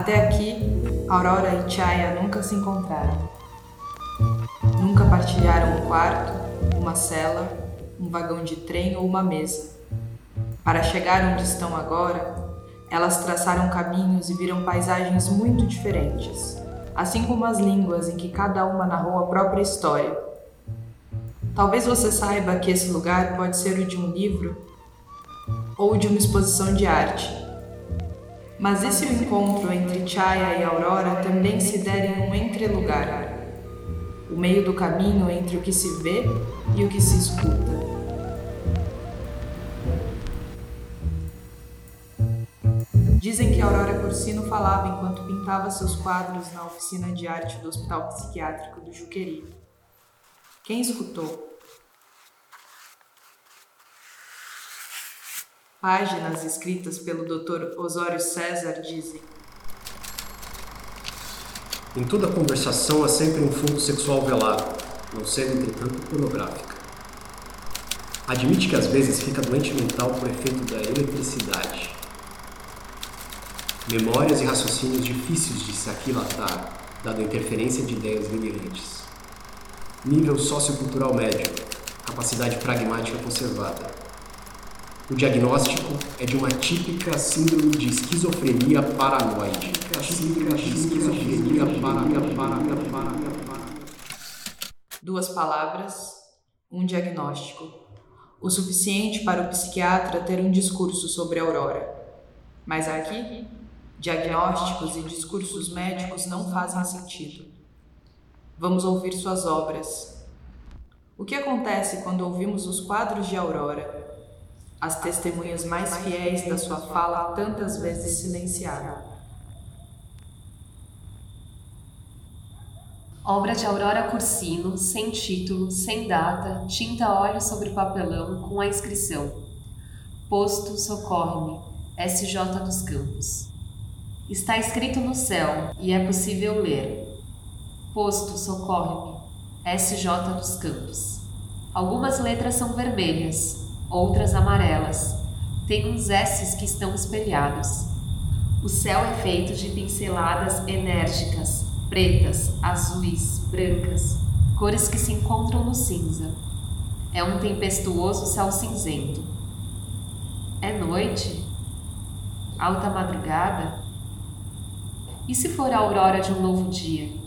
Até aqui, Aurora e Chaya nunca se encontraram. Nunca partilharam um quarto, uma cela, um vagão de trem ou uma mesa. Para chegar onde estão agora, elas traçaram caminhos e viram paisagens muito diferentes, assim como as línguas em que cada uma narrou a própria história. Talvez você saiba que esse lugar pode ser o de um livro ou de uma exposição de arte mas e se o encontro entre Chaya e Aurora também se der em um entrelugar? O meio do caminho entre o que se vê e o que se escuta. Dizem que Aurora Corsino falava enquanto pintava seus quadros na oficina de arte do Hospital Psiquiátrico do Juqueri. Quem escutou? Páginas escritas pelo Dr. Osório César dizem: Em toda conversação há sempre um fundo sexual velado, não sendo entretanto pornográfica. Admite que às vezes fica doente mental por efeito da eletricidade. Memórias e raciocínios difíceis de se aquilatar, dada a interferência de ideias delirantes. Nível sociocultural médio, capacidade pragmática conservada o diagnóstico é de uma típica síndrome de esquizofrenia paranoide. Esquizofrenia Duas palavras, um diagnóstico. O suficiente para o psiquiatra ter um discurso sobre a Aurora. Mas aqui, diagnósticos e discursos médicos não fazem sentido. Vamos ouvir suas obras. O que acontece quando ouvimos os quadros de Aurora? As testemunhas mais fiéis da sua fala tantas vezes silenciada. Obra de Aurora Cursino, sem título, sem data, tinta óleo sobre papelão com a inscrição Posto Socorre-me, SJ dos Campos. Está escrito no céu e é possível ler. Posto Socorre-me, SJ dos Campos. Algumas letras são vermelhas, outras amarelas. Tem uns S's que estão espelhados. O céu é feito de pinceladas enérgicas, pretas, azuis, brancas, cores que se encontram no cinza. É um tempestuoso céu cinzento. É noite? Alta madrugada? E se for a aurora de um novo dia?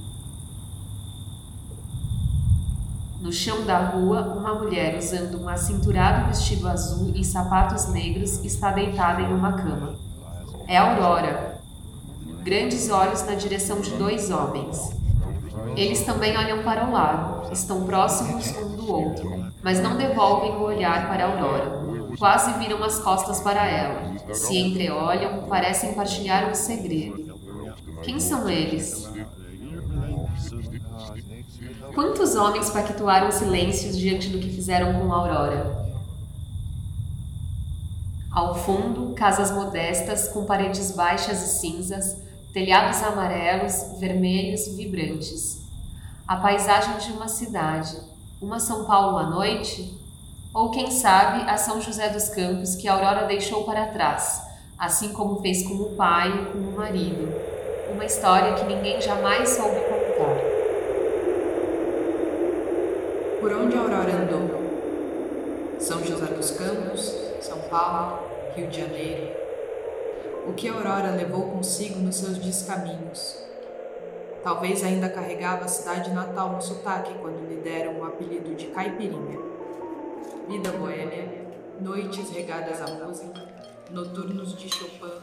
No chão da rua, uma mulher usando um acinturado vestido azul e sapatos negros está deitada em uma cama. É Aurora. Grandes olhos na direção de dois homens. Eles também olham para o lado, estão próximos um do outro, mas não devolvem o olhar para Aurora. Quase viram as costas para ela. Se entreolham, parecem partilhar um segredo. Quem são eles? Quantos homens pactuaram silêncios diante do que fizeram com Aurora? Ao fundo, casas modestas com paredes baixas e cinzas, telhados amarelos, vermelhos, vibrantes. A paisagem de uma cidade, uma São Paulo à noite? Ou quem sabe a São José dos Campos que Aurora deixou para trás, assim como fez com o pai e com o marido. Uma história que ninguém jamais soube Por onde a Aurora andou? São José dos Campos, São Paulo, Rio de Janeiro. O que a Aurora levou consigo nos seus descaminhos? Talvez ainda carregava a cidade natal no sotaque quando lhe deram o apelido de Caipirinha. Vida boêmia, noites regadas à música, noturnos de Chopin.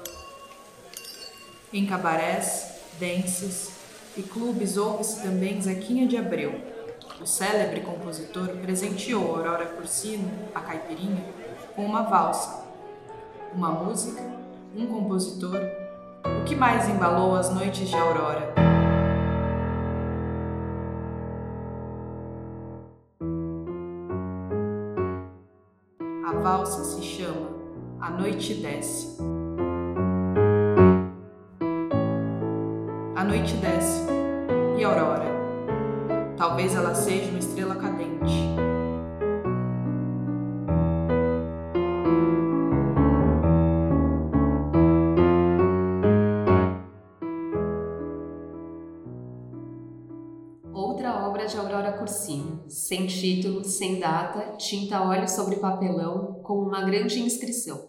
Em cabarés, dances e clubes houve-se também Zequinha de Abreu, o célebre compositor presenteou Aurora Cursino, a caipirinha, com uma valsa, uma música, um compositor. O que mais embalou as noites de Aurora? A valsa se chama A Noite Desce. A noite desce. E Aurora? Talvez ela seja uma estrela cadente. Outra obra de Aurora Cursino, sem título, sem data, tinta a óleo sobre papelão, com uma grande inscrição.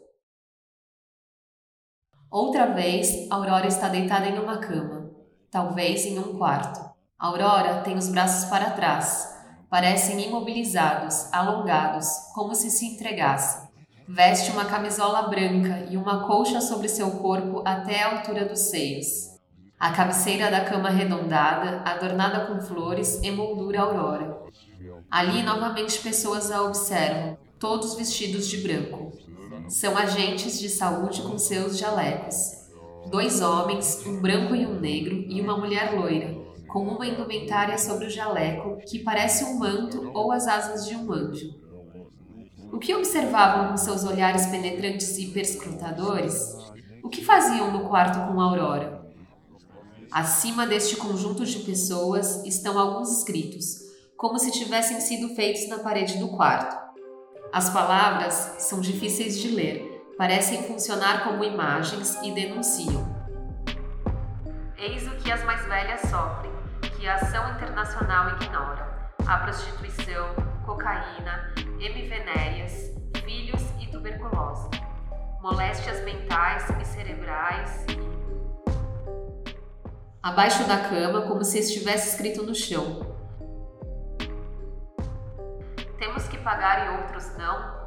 Outra vez, Aurora está deitada em uma cama, talvez em um quarto. Aurora tem os braços para trás, parecem imobilizados, alongados, como se se entregasse. Veste uma camisola branca e uma colcha sobre seu corpo até a altura dos seios. A cabeceira da cama arredondada, adornada com flores, emoldura aurora. Ali novamente pessoas a observam, todos vestidos de branco. São agentes de saúde com seus jalecos. Dois homens, um branco e um negro, e uma mulher loira, com uma indumentária sobre o jaleco que parece um manto ou as asas de um anjo. O que observavam com seus olhares penetrantes e perscrutadores? O que faziam no quarto com Aurora? Acima deste conjunto de pessoas estão alguns escritos, como se tivessem sido feitos na parede do quarto. As palavras são difíceis de ler, parecem funcionar como imagens e denunciam. Eis o que as mais velhas sofrem que a ação internacional ignora: a prostituição, cocaína, hemivenéreas, filhos e tuberculose, moléstias mentais e cerebrais. Abaixo da cama, como se estivesse escrito no chão. Temos que pagar e outros não?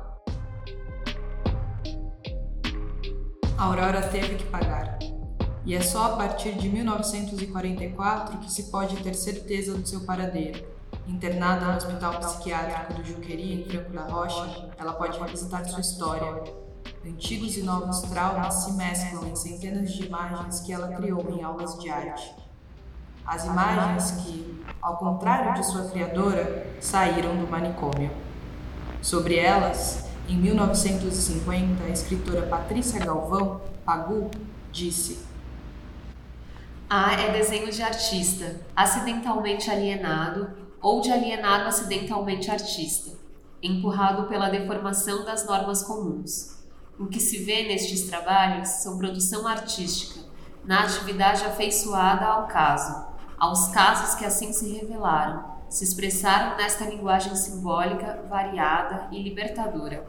A Aurora teve que pagar e é só a partir de 1944 que se pode ter certeza do seu paradeiro. Internada no Hospital Psiquiátrico do Juqueri, em Franco da Rocha, ela pode revisitar sua história. Antigos e novos traumas se mesclam em centenas de imagens que ela criou em aulas de arte. As imagens que, ao contrário de sua criadora, saíram do manicômio. Sobre elas, em 1950, a escritora Patrícia Galvão, Pagu, disse: a é desenho de artista, acidentalmente alienado ou de alienado acidentalmente artista, empurrado pela deformação das normas comuns. O que se vê nestes trabalhos são produção artística, na atividade afeiçoada ao caso, aos casos que assim se revelaram, se expressaram nesta linguagem simbólica, variada e libertadora.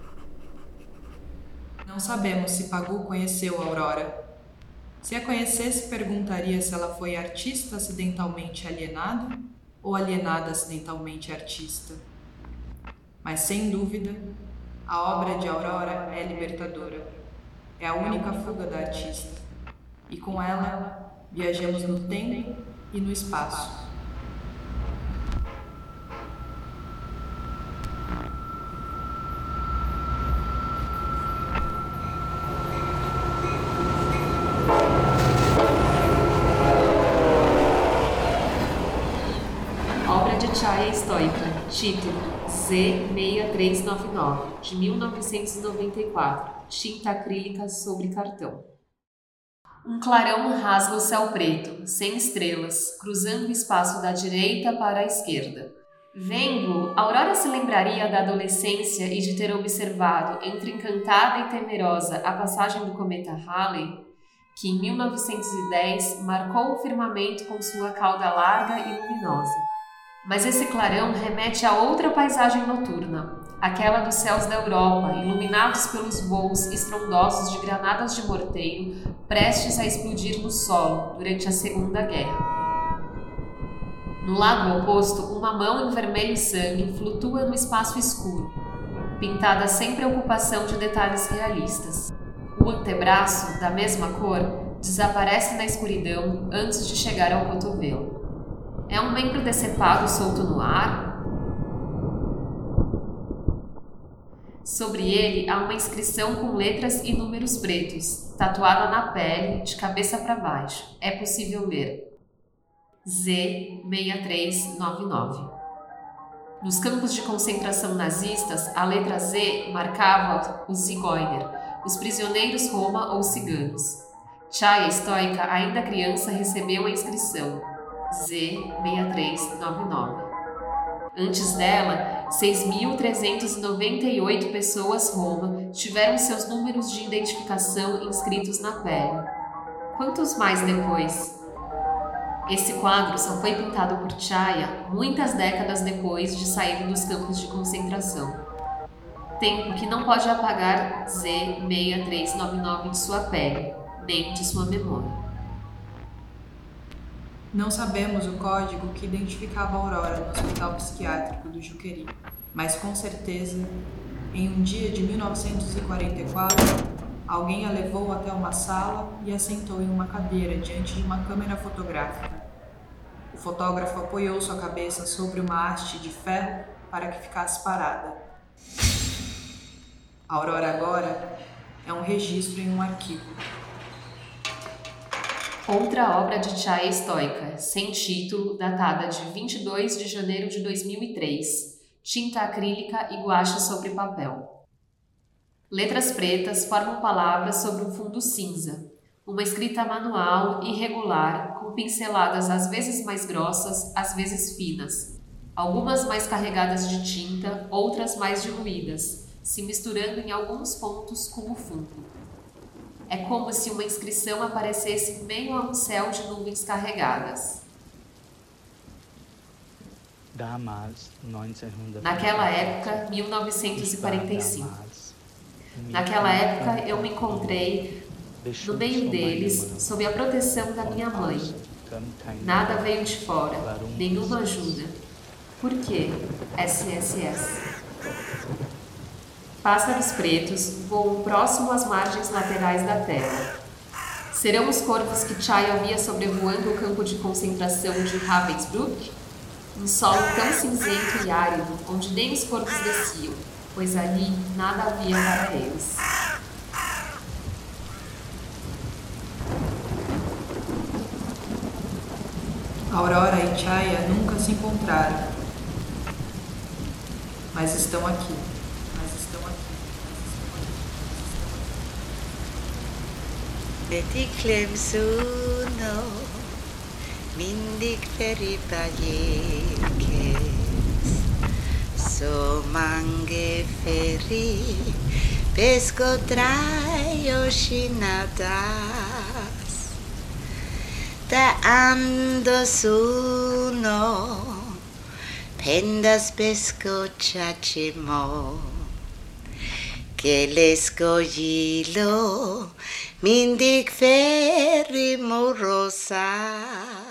Não sabemos se Pagu conheceu Aurora, se a conhecesse, perguntaria se ela foi artista acidentalmente alienada ou alienada acidentalmente artista. Mas sem dúvida, a obra de Aurora é libertadora. É a única fuga da artista. E com ela, viajamos no tempo e no espaço. Chaya Estoica, título Z6399, de 1994, tinta acrílica sobre cartão. Um clarão rasga o céu preto, sem estrelas, cruzando o espaço da direita para a esquerda. Vendo, Aurora se lembraria da adolescência e de ter observado, entre encantada e temerosa, a passagem do cometa Halley, que em 1910 marcou o firmamento com sua cauda larga e luminosa. Mas esse clarão remete a outra paisagem noturna, aquela dos céus da Europa, iluminados pelos voos estrondosos de granadas de morteiro prestes a explodir no solo durante a Segunda Guerra. No lado oposto, uma mão em vermelho sangue flutua no espaço escuro, pintada sem preocupação de detalhes realistas. O antebraço, da mesma cor, desaparece na escuridão antes de chegar ao cotovelo. É um membro decepado solto no ar? Sobre ele há uma inscrição com letras e números pretos, tatuada na pele, de cabeça para baixo. É possível ler. Z6399. Nos campos de concentração nazistas, a letra Z marcava os Zigeuner, os prisioneiros Roma ou ciganos. Chaya Stoica, ainda criança, recebeu a inscrição Z6399. Antes dela, 6.398 pessoas Roma tiveram seus números de identificação inscritos na pele. Quantos mais depois? Esse quadro só foi pintado por Chaya muitas décadas depois de sair dos campos de concentração. Tempo que não pode apagar Z6399 de sua pele, nem de sua memória. Não sabemos o código que identificava a Aurora no hospital psiquiátrico do Juqueri, mas com certeza, em um dia de 1944, alguém a levou até uma sala e a sentou em uma cadeira diante de uma câmera fotográfica. O fotógrafo apoiou sua cabeça sobre uma haste de ferro para que ficasse parada. A Aurora agora é um registro em um arquivo. Outra obra de Chaya estoica, sem título, datada de 22 de janeiro de 2003, tinta acrílica e guache sobre papel. Letras pretas formam palavras sobre um fundo cinza, uma escrita manual irregular, com pinceladas às vezes mais grossas, às vezes finas, algumas mais carregadas de tinta, outras mais diluídas, se misturando em alguns pontos com o fundo. É como se uma inscrição aparecesse em meio a um céu de nuvens carregadas. Naquela época, 1945. Naquela época, eu me encontrei no meio deles, sob a proteção da minha mãe. Nada veio de fora, nenhuma ajuda. Por quê? SSS. Pássaros pretos voam próximo às margens laterais da tela. Serão os corvos que Chaya via sobrevoando o campo de concentração de Ravensbrück? Um solo tão cinzento e árido, onde nem os corvos desciam, pois ali nada havia para eles. Aurora e Chaya nunca se encontraram, mas estão aqui. Betiklem szúnó, mindig felipágyékész. so mange feri, pesco trajo sinadász. Te ando szúnó, pendas pesco csacsimó. Ángeles Coyilo, mindig ferrimo rosa.